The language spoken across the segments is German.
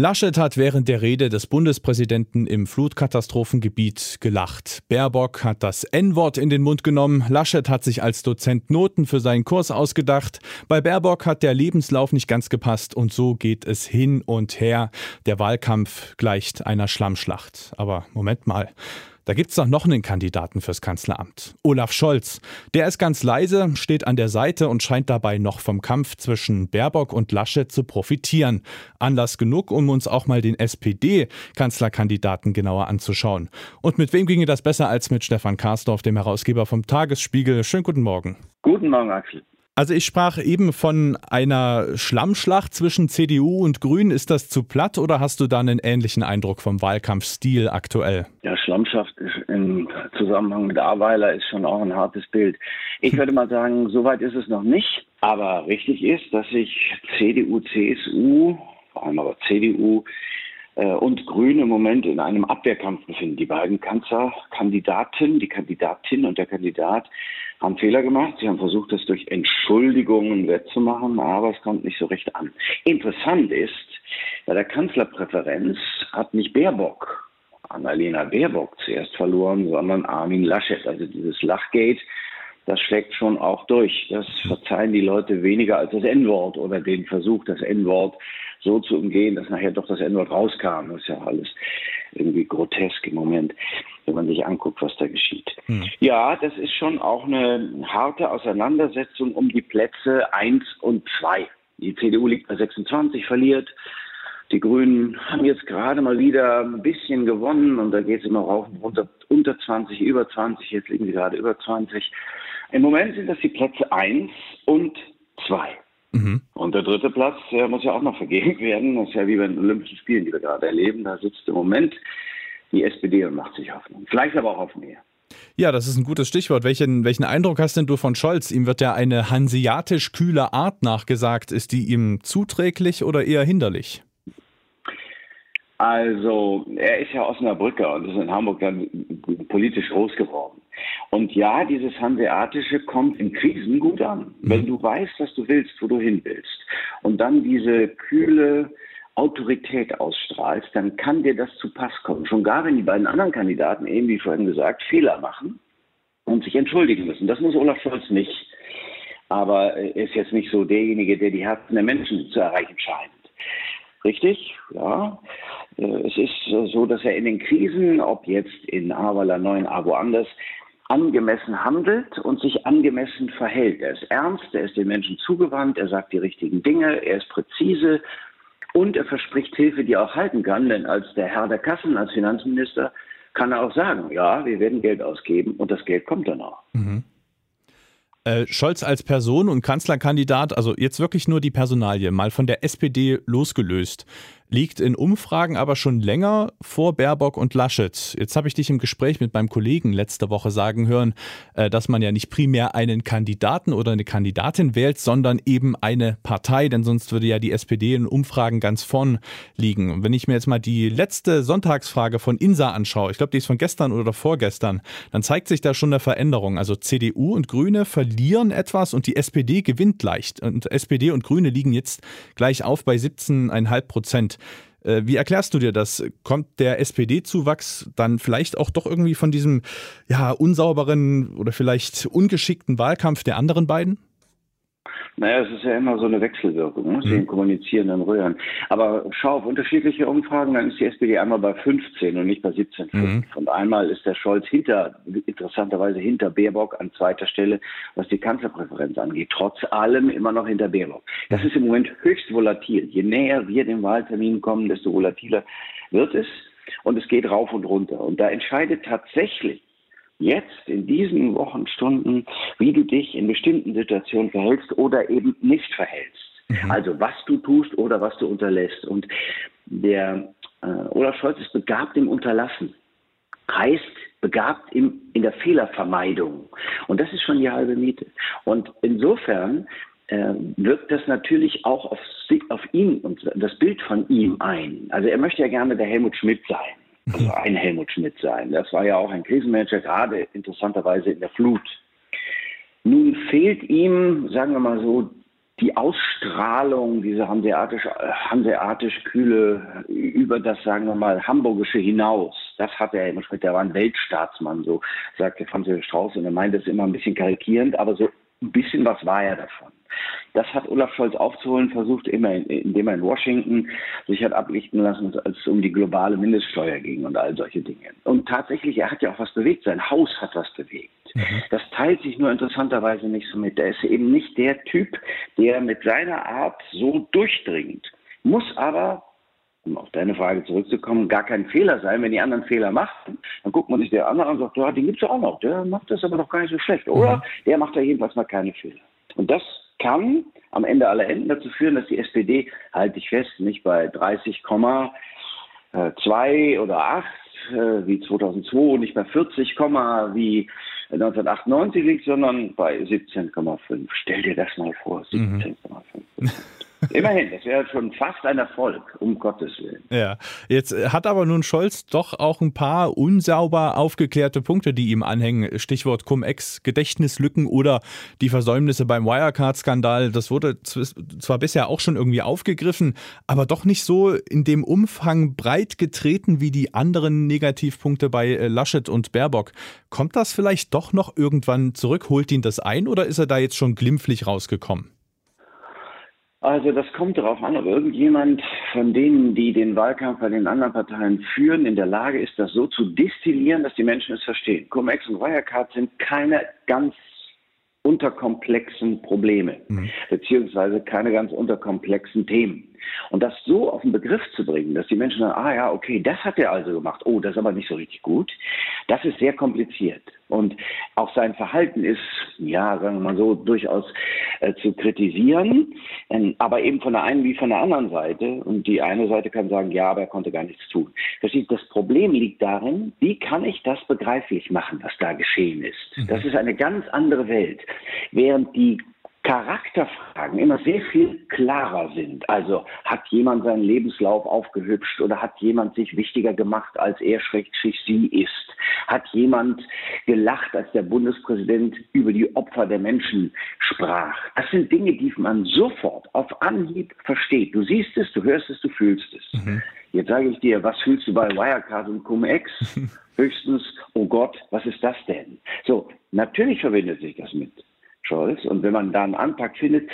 Laschet hat während der Rede des Bundespräsidenten im Flutkatastrophengebiet gelacht. Baerbock hat das N-Wort in den Mund genommen. Laschet hat sich als Dozent Noten für seinen Kurs ausgedacht. Bei Baerbock hat der Lebenslauf nicht ganz gepasst und so geht es hin und her. Der Wahlkampf gleicht einer Schlammschlacht. Aber Moment mal. Da gibt es doch noch einen Kandidaten fürs Kanzleramt. Olaf Scholz. Der ist ganz leise, steht an der Seite und scheint dabei noch vom Kampf zwischen Baerbock und Laschet zu profitieren. Anlass genug, um uns auch mal den SPD-Kanzlerkandidaten genauer anzuschauen. Und mit wem ginge das besser als mit Stefan Karsdorf, dem Herausgeber vom Tagesspiegel? Schönen guten Morgen. Guten Morgen, Axel. Also ich sprach eben von einer Schlammschlacht zwischen CDU und Grünen. Ist das zu platt oder hast du da einen ähnlichen Eindruck vom Wahlkampfstil aktuell? Ja, Schlammschaft im Zusammenhang mit Aweiler ist schon auch ein hartes Bild. Ich würde mal sagen, soweit ist es noch nicht. Aber richtig ist, dass sich CDU, CSU, vor allem aber CDU, und Grüne im Moment in einem Abwehrkampf befinden. Die beiden Kanzlerkandidaten, die Kandidatin und der Kandidat haben Fehler gemacht. Sie haben versucht, das durch Entschuldigungen wettzumachen, aber es kommt nicht so recht an. Interessant ist, bei der Kanzlerpräferenz hat nicht Baerbock, Annalena Baerbock zuerst verloren, sondern Armin Laschet. Also dieses Lachgate, das schlägt schon auch durch. Das verzeihen die Leute weniger als das N-Wort oder den Versuch, das N-Wort so zu umgehen, dass nachher doch das N-Wort rauskam. Das ist ja alles irgendwie grotesk im Moment, wenn man sich anguckt, was da geschieht. Hm. Ja, das ist schon auch eine harte Auseinandersetzung um die Plätze 1 und 2. Die CDU liegt bei 26, verliert. Die Grünen haben jetzt gerade mal wieder ein bisschen gewonnen und da geht es immer rauf und runter, unter 20, über 20, jetzt liegen sie gerade über 20. Im Moment sind das die Plätze 1 und 2. Mhm. Und der dritte Platz der muss ja auch noch vergeben werden. Das ist ja wie bei den Olympischen Spielen, die wir gerade erleben. Da sitzt im Moment die SPD und macht sich Hoffnung. Vielleicht aber auch auf mehr. Ja, das ist ein gutes Stichwort. Welchen, welchen Eindruck hast denn du von Scholz? Ihm wird ja eine hanseatisch kühle Art nachgesagt. Ist die ihm zuträglich oder eher hinderlich? Also, er ist ja Osnabrücker und ist in Hamburg dann politisch groß geworden. Und ja, dieses Hanseatische kommt in Krisen gut an. Mhm. Wenn du weißt, was du willst, wo du hin willst, und dann diese kühle Autorität ausstrahlst, dann kann dir das zu Pass kommen. Schon gar, wenn die beiden anderen Kandidaten, eben wie vorhin gesagt, Fehler machen und sich entschuldigen müssen. Das muss Olaf Scholz nicht. Aber er ist jetzt nicht so derjenige, der die Herzen der Menschen zu erreichen scheint. Richtig, ja. Äh, es ist so, dass er in den Krisen, ob jetzt in Ahrweiler 9, A woanders, angemessen handelt und sich angemessen verhält. Er ist ernst, er ist den Menschen zugewandt, er sagt die richtigen Dinge, er ist präzise und er verspricht Hilfe, die er auch halten kann. Denn als der Herr der Kassen, als Finanzminister, kann er auch sagen, ja, wir werden Geld ausgeben und das Geld kommt dann auch. Mhm. Äh, Scholz als Person und Kanzlerkandidat, also jetzt wirklich nur die Personalie, mal von der SPD losgelöst liegt in Umfragen aber schon länger vor Baerbock und Laschet. Jetzt habe ich dich im Gespräch mit meinem Kollegen letzte Woche sagen hören, äh, dass man ja nicht primär einen Kandidaten oder eine Kandidatin wählt, sondern eben eine Partei, denn sonst würde ja die SPD in Umfragen ganz vorn liegen. Und wenn ich mir jetzt mal die letzte Sonntagsfrage von INSA anschaue, ich glaube, die ist von gestern oder vorgestern, dann zeigt sich da schon eine Veränderung. Also CDU und Grüne verlieren etwas und die SPD gewinnt leicht. Und SPD und Grüne liegen jetzt gleich auf bei 17,5 Prozent. Äh, wie erklärst du dir das? Kommt der SPD-Zuwachs dann vielleicht auch doch irgendwie von diesem ja, unsauberen oder vielleicht ungeschickten Wahlkampf der anderen beiden? Naja, es ist ja immer so eine Wechselwirkung, ne? mhm. kommunizierenden Röhren. Aber schau auf unterschiedliche Umfragen, dann ist die SPD einmal bei 15 und nicht bei 17,5. Mhm. Und einmal ist der Scholz hinter, interessanterweise hinter Baerbock an zweiter Stelle, was die Kanzlerpräferenz angeht. Trotz allem immer noch hinter Baerbock. Das ist im Moment höchst volatil. Je näher wir dem Wahltermin kommen, desto volatiler wird es. Und es geht rauf und runter. Und da entscheidet tatsächlich jetzt in diesen Wochenstunden, wie du dich in bestimmten Situationen verhältst oder eben nicht verhältst. Mhm. Also was du tust oder was du unterlässt. Und der äh, Olaf Scholz ist begabt im Unterlassen. Heißt begabt im, in der Fehlervermeidung. Und das ist schon die halbe Miete. Und insofern äh, wirkt das natürlich auch auf, auf ihn und das Bild von ihm ein. Also er möchte ja gerne der Helmut Schmidt sein also ein Helmut Schmidt sein. Das war ja auch ein Krisenmanager, gerade interessanterweise in der Flut. Nun fehlt ihm, sagen wir mal so, die Ausstrahlung, diese hanseatisch, hanseatisch kühle, über das, sagen wir mal, hamburgische hinaus, das hat er immer Schmidt, der war ein Weltstaatsmann, so sagte Franz Josef Strauß, und er meinte es immer ein bisschen karikierend, aber so ein bisschen was war er davon. Das hat Olaf Scholz aufzuholen versucht, immer indem er in Washington sich hat ablichten lassen, als es um die globale Mindeststeuer ging und all solche Dinge. Und tatsächlich, er hat ja auch was bewegt, sein Haus hat was bewegt. Mhm. Das teilt sich nur interessanterweise nicht so mit. Er ist eben nicht der Typ, der mit seiner Art so durchdringt, muss aber um auf deine Frage zurückzukommen, gar kein Fehler sein. Wenn die anderen Fehler machen, dann guckt man sich der andere an und sagt, ja, den gibt es auch noch. Der macht das aber doch gar nicht so schlecht. Oder mhm. der macht da jedenfalls mal keine Fehler. Und das kann am Ende aller Enden dazu führen, dass die SPD, halte ich fest, nicht bei 30,2 oder 8 äh, wie 2002, nicht bei 40, wie 1998 liegt, sondern bei 17,5. Stell dir das mal vor, 17,5. Mhm. Immerhin, das wäre schon fast ein Erfolg, um Gottes Willen. Ja, jetzt hat aber nun Scholz doch auch ein paar unsauber aufgeklärte Punkte, die ihm anhängen. Stichwort Cum-Ex, Gedächtnislücken oder die Versäumnisse beim Wirecard-Skandal. Das wurde zwar bisher auch schon irgendwie aufgegriffen, aber doch nicht so in dem Umfang breit getreten wie die anderen Negativpunkte bei äh, Laschet und Baerbock. Kommt das vielleicht doch noch irgendwann zurück? Holt ihn das ein oder ist er da jetzt schon glimpflich rausgekommen? Also das kommt darauf an, ob irgendjemand von denen, die den Wahlkampf bei den anderen Parteien führen, in der Lage ist, das so zu destillieren, dass die Menschen es verstehen. Cum-Ex und Wirecard sind keine ganz unterkomplexen Probleme, mhm. beziehungsweise keine ganz unterkomplexen Themen. Und das so auf den Begriff zu bringen, dass die Menschen sagen, ah ja, okay, das hat er also gemacht, oh, das ist aber nicht so richtig gut, das ist sehr kompliziert. Und auch sein Verhalten ist, ja, sagen wir mal so, durchaus äh, zu kritisieren, ähm, aber eben von der einen wie von der anderen Seite. Und die eine Seite kann sagen, ja, aber er konnte gar nichts tun. Das Problem liegt darin, wie kann ich das begreiflich machen, was da geschehen ist. Mhm. Das ist eine ganz andere Welt. Während die Charakterfragen immer sehr viel klarer sind. Also hat jemand seinen Lebenslauf aufgehübscht oder hat jemand sich wichtiger gemacht, als er schrägstrich sie ist? Hat jemand gelacht, als der Bundespräsident über die Opfer der Menschen sprach? Das sind Dinge, die man sofort auf Anhieb versteht. Du siehst es, du hörst es, du fühlst es. Mhm. Jetzt sage ich dir, was fühlst du bei Wirecard und Cum-Ex? Höchstens, oh Gott, was ist das denn? So, natürlich verbindet sich das mit. Scholz. Und wenn man da einen Anpack findet,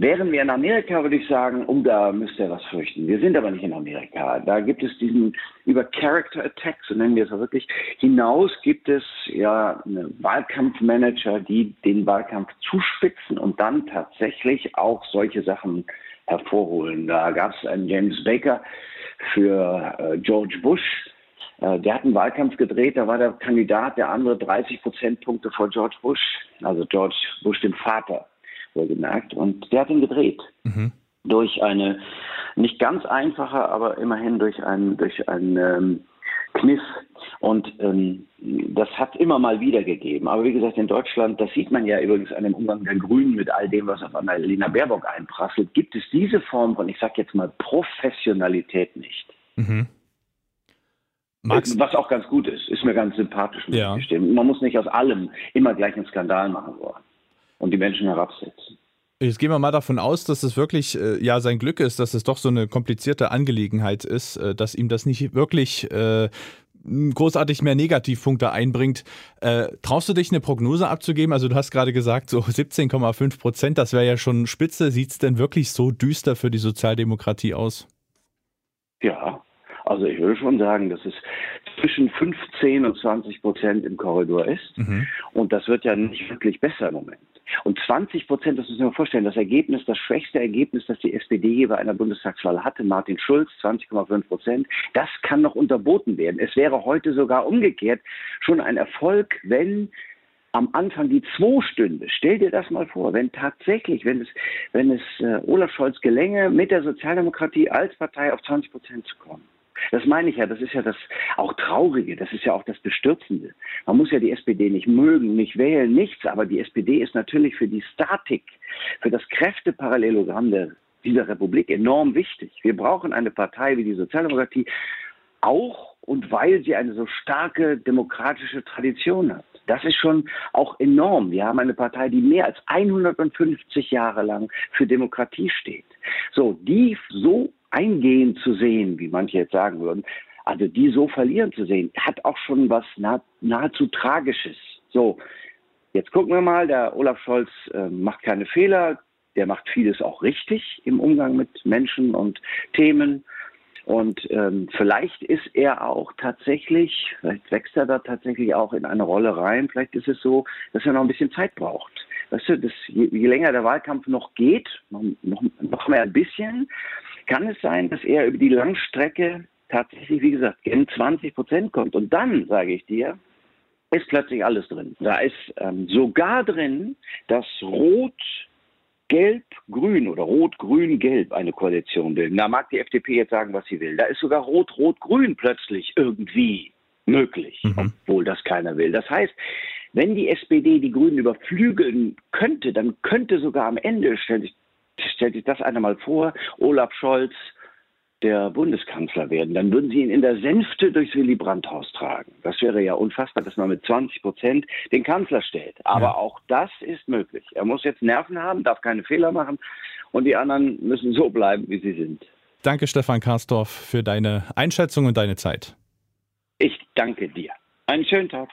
Wären wir in Amerika, würde ich sagen, um da müsste er was fürchten. Wir sind aber nicht in Amerika. Da gibt es diesen über Character Attacks, so nennen wir es auch wirklich, hinaus gibt es ja Wahlkampfmanager, die den Wahlkampf zuspitzen und dann tatsächlich auch solche Sachen hervorholen. Da gab es einen James Baker für äh, George Bush, der hat einen Wahlkampf gedreht, da war der Kandidat der andere 30 Prozentpunkte vor George Bush, also George Bush dem Vater, wohlgemerkt. Und der hat ihn gedreht. Mhm. Durch eine nicht ganz einfache, aber immerhin durch einen, durch einen ähm, Kniff. Und ähm, das hat immer mal wieder gegeben. Aber wie gesagt, in Deutschland, das sieht man ja übrigens an dem Umgang der Grünen mit all dem, was auf Annalena Baerbock einprasselt, gibt es diese Form von, ich sage jetzt mal, Professionalität nicht. Mhm. Max Was auch ganz gut ist, ist mir ganz sympathisch. Ja. Man muss nicht aus allem immer gleich einen Skandal machen wollen und die Menschen herabsetzen. Jetzt gehen wir mal davon aus, dass es wirklich äh, ja sein Glück ist, dass es doch so eine komplizierte Angelegenheit ist, äh, dass ihm das nicht wirklich äh, großartig mehr Negativpunkte einbringt. Äh, traust du dich eine Prognose abzugeben? Also du hast gerade gesagt, so 17,5 Prozent, das wäre ja schon spitze. Sieht es denn wirklich so düster für die Sozialdemokratie aus? Ja, also ich würde schon sagen, dass es zwischen 15 und 20 Prozent im Korridor ist. Mhm. Und das wird ja nicht wirklich besser im Moment. Und 20 Prozent, das müssen wir vorstellen, das Ergebnis, das schwächste Ergebnis, das die SPD hier bei einer Bundestagswahl hatte, Martin Schulz, 20,5 Prozent, das kann noch unterboten werden. Es wäre heute sogar umgekehrt schon ein Erfolg, wenn am Anfang die zwei stünde. Stell dir das mal vor, wenn tatsächlich, wenn es, wenn es äh, Olaf Scholz gelänge, mit der Sozialdemokratie als Partei auf 20 Prozent zu kommen. Das meine ich ja, das ist ja das auch Traurige, das ist ja auch das Bestürzende. Man muss ja die SPD nicht mögen, nicht wählen, nichts, aber die SPD ist natürlich für die Statik, für das Kräfteparallelogramm der, dieser Republik enorm wichtig. Wir brauchen eine Partei wie die Sozialdemokratie, auch und weil sie eine so starke demokratische Tradition hat. Das ist schon auch enorm. Wir haben eine Partei, die mehr als 150 Jahre lang für Demokratie steht. So, die so eingehen zu sehen, wie manche jetzt sagen würden, also die so verlieren zu sehen, hat auch schon was nahezu Tragisches. So, jetzt gucken wir mal, der Olaf Scholz äh, macht keine Fehler, der macht vieles auch richtig im Umgang mit Menschen und Themen. Und ähm, vielleicht ist er auch tatsächlich, vielleicht wächst er da tatsächlich auch in eine Rolle rein. Vielleicht ist es so, dass er noch ein bisschen Zeit braucht. Weißt du, das, je, je länger der Wahlkampf noch geht, noch, noch, noch mehr ein bisschen, kann es sein, dass er über die Langstrecke tatsächlich, wie gesagt, in 20 Prozent kommt. Und dann, sage ich dir, ist plötzlich alles drin. Da ist ähm, sogar drin, dass Rot Gelb-Grün oder Rot-Grün-Gelb eine Koalition bilden. Da mag die FDP jetzt sagen, was sie will. Da ist sogar Rot-Rot-Grün plötzlich irgendwie möglich, mhm. obwohl das keiner will. Das heißt, wenn die SPD die Grünen überflügeln könnte, dann könnte sogar am Ende, stellt sich, stellt sich das einer mal vor, Olaf Scholz der Bundeskanzler werden, dann würden sie ihn in der Sänfte durchs Willy Brandt-Haus tragen. Das wäre ja unfassbar, dass man mit 20 Prozent den Kanzler stellt. Aber ja. auch das ist möglich. Er muss jetzt Nerven haben, darf keine Fehler machen und die anderen müssen so bleiben, wie sie sind. Danke, Stefan Karsdorf, für deine Einschätzung und deine Zeit. Ich danke dir. Einen schönen Tag.